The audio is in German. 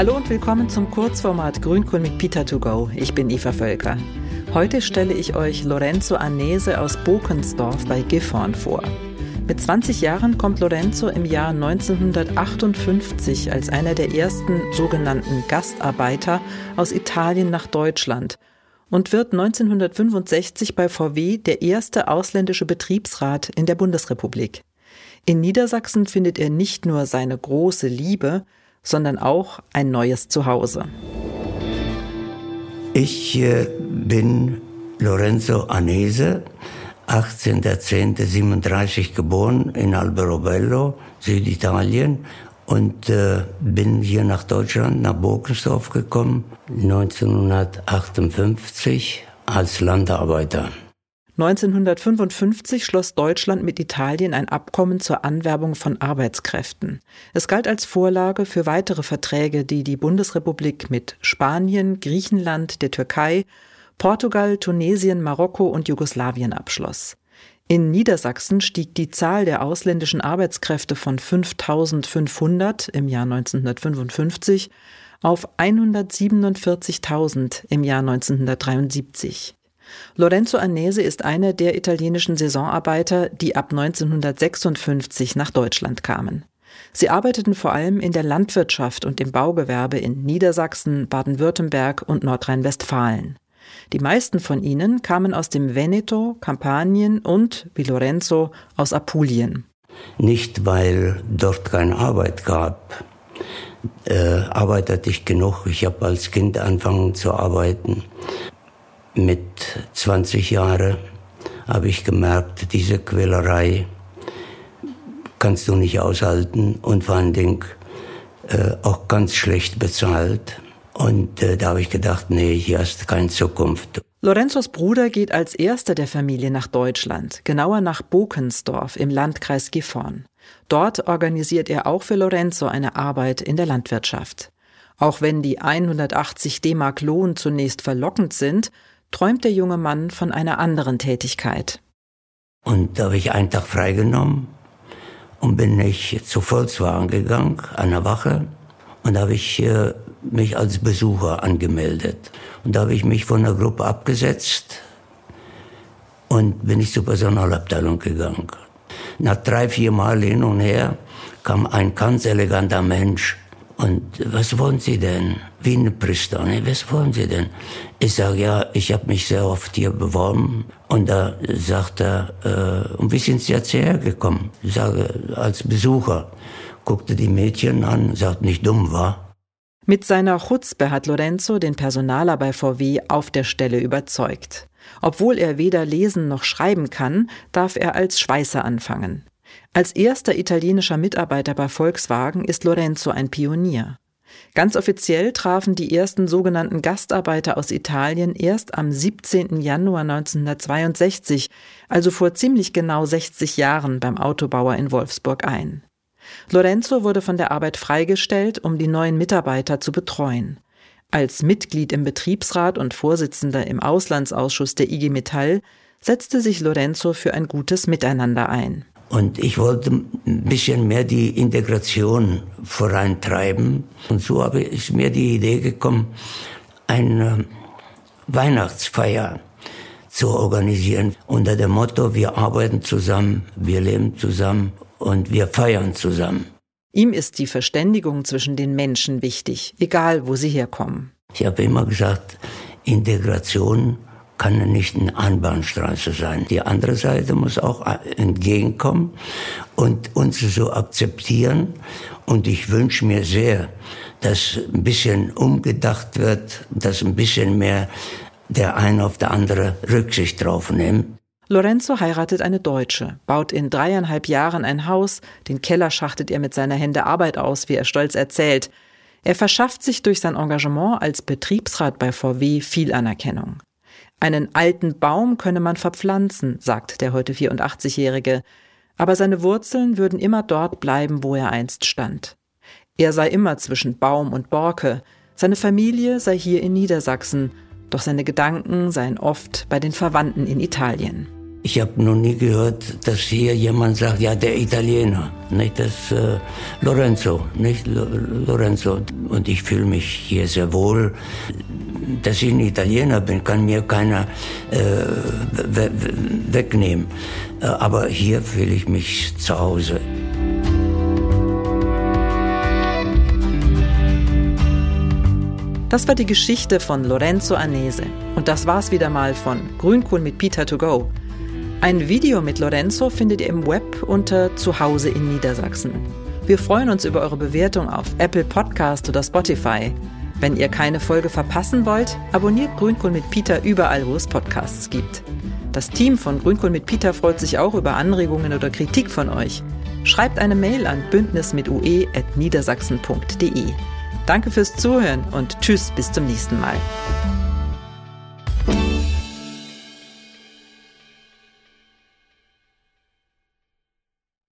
Hallo und willkommen zum Kurzformat Grünkohl mit Peter to go. Ich bin Eva Völker. Heute stelle ich euch Lorenzo Arnese aus Bokensdorf bei Gifhorn vor. Mit 20 Jahren kommt Lorenzo im Jahr 1958 als einer der ersten sogenannten Gastarbeiter aus Italien nach Deutschland und wird 1965 bei VW der erste ausländische Betriebsrat in der Bundesrepublik. In Niedersachsen findet er nicht nur seine große Liebe, sondern auch ein neues Zuhause. Ich bin Lorenzo Anese, 18.10.37 geboren in Alberobello, Süditalien und äh, bin hier nach Deutschland, nach Burgensdorf gekommen, 1958 als Landarbeiter. 1955 schloss Deutschland mit Italien ein Abkommen zur Anwerbung von Arbeitskräften. Es galt als Vorlage für weitere Verträge, die die Bundesrepublik mit Spanien, Griechenland, der Türkei Portugal, Tunesien, Marokko und Jugoslawien abschloss. In Niedersachsen stieg die Zahl der ausländischen Arbeitskräfte von 5500 im Jahr 1955 auf 147.000 im Jahr 1973. Lorenzo Arnese ist einer der italienischen Saisonarbeiter, die ab 1956 nach Deutschland kamen. Sie arbeiteten vor allem in der Landwirtschaft und im Baugewerbe in Niedersachsen, Baden-Württemberg und Nordrhein-Westfalen. Die meisten von ihnen kamen aus dem Veneto, Kampanien und, wie Lorenzo, aus Apulien. Nicht, weil dort keine Arbeit gab. Äh, arbeitete ich genug. Ich habe als Kind angefangen zu arbeiten. Mit 20 Jahren habe ich gemerkt, diese Quälerei kannst du nicht aushalten und vor allen Dingen äh, auch ganz schlecht bezahlt. Und äh, da habe ich gedacht, nee, hier hast du keine Zukunft. Lorenzos Bruder geht als erster der Familie nach Deutschland, genauer nach Bokensdorf im Landkreis Gifhorn. Dort organisiert er auch für Lorenzo eine Arbeit in der Landwirtschaft. Auch wenn die 180 D-Mark Lohn zunächst verlockend sind, träumt der junge Mann von einer anderen Tätigkeit. Und da habe ich einen Tag freigenommen und bin ich zu Volkswagen gegangen, einer Wache, und da habe ich äh, mich als Besucher angemeldet. Und da habe ich mich von der Gruppe abgesetzt und bin ich zur Personalabteilung gegangen. Nach drei, vier Mal hin und her kam ein ganz eleganter Mensch. Und was wollen Sie denn? Wie ein Priester. Ne? Was wollen Sie denn? Ich sage, ja, ich habe mich sehr oft hier beworben. Und da sagt er, äh, und wie sind Sie jetzt hierher gekommen? Ich sage, als Besucher. Guckte die Mädchen an, sagt, nicht dumm war. Mit seiner Chutzpe hat Lorenzo den Personaler bei VW auf der Stelle überzeugt. Obwohl er weder lesen noch schreiben kann, darf er als Schweißer anfangen. Als erster italienischer Mitarbeiter bei Volkswagen ist Lorenzo ein Pionier. Ganz offiziell trafen die ersten sogenannten Gastarbeiter aus Italien erst am 17. Januar 1962, also vor ziemlich genau 60 Jahren beim Autobauer in Wolfsburg ein. Lorenzo wurde von der Arbeit freigestellt, um die neuen Mitarbeiter zu betreuen. Als Mitglied im Betriebsrat und Vorsitzender im Auslandsausschuss der IG Metall setzte sich Lorenzo für ein gutes Miteinander ein. Und ich wollte ein bisschen mehr die Integration vorantreiben. Und so habe ich mir die Idee gekommen, eine Weihnachtsfeier zu organisieren unter dem Motto, wir arbeiten zusammen, wir leben zusammen und wir feiern zusammen. Ihm ist die Verständigung zwischen den Menschen wichtig, egal wo sie herkommen. Ich habe immer gesagt, Integration kann nicht eine Einbahnstraße sein. Die andere Seite muss auch entgegenkommen und uns so akzeptieren. Und ich wünsche mir sehr, dass ein bisschen umgedacht wird, dass ein bisschen mehr der eine auf der andere Rücksicht drauf nimmt. Lorenzo heiratet eine Deutsche, baut in dreieinhalb Jahren ein Haus, den Keller schachtet er mit seiner Hände Arbeit aus, wie er stolz erzählt. Er verschafft sich durch sein Engagement als Betriebsrat bei VW viel Anerkennung. Einen alten Baum könne man verpflanzen, sagt der heute 84-Jährige, aber seine Wurzeln würden immer dort bleiben, wo er einst stand. Er sei immer zwischen Baum und Borke, seine Familie sei hier in Niedersachsen, doch seine Gedanken seien oft bei den Verwandten in Italien. Ich habe noch nie gehört, dass hier jemand sagt, ja, der Italiener, nicht das äh, Lorenzo, nicht Lo Lorenzo. Und ich fühle mich hier sehr wohl. Dass ich ein Italiener bin, kann mir keiner äh, we wegnehmen. Äh, aber hier fühle ich mich zu Hause. Das war die Geschichte von Lorenzo Arnese. Und das war's wieder mal von Grünkohl mit Peter to go. Ein Video mit Lorenzo findet ihr im Web unter Zuhause in Niedersachsen. Wir freuen uns über eure Bewertung auf Apple Podcast oder Spotify. Wenn ihr keine Folge verpassen wollt, abonniert Grünkohl mit Peter überall, wo es Podcasts gibt. Das Team von Grünkohl mit Peter freut sich auch über Anregungen oder Kritik von euch. Schreibt eine Mail an bündnismitue.niedersachsen.de. Danke fürs Zuhören und tschüss bis zum nächsten Mal.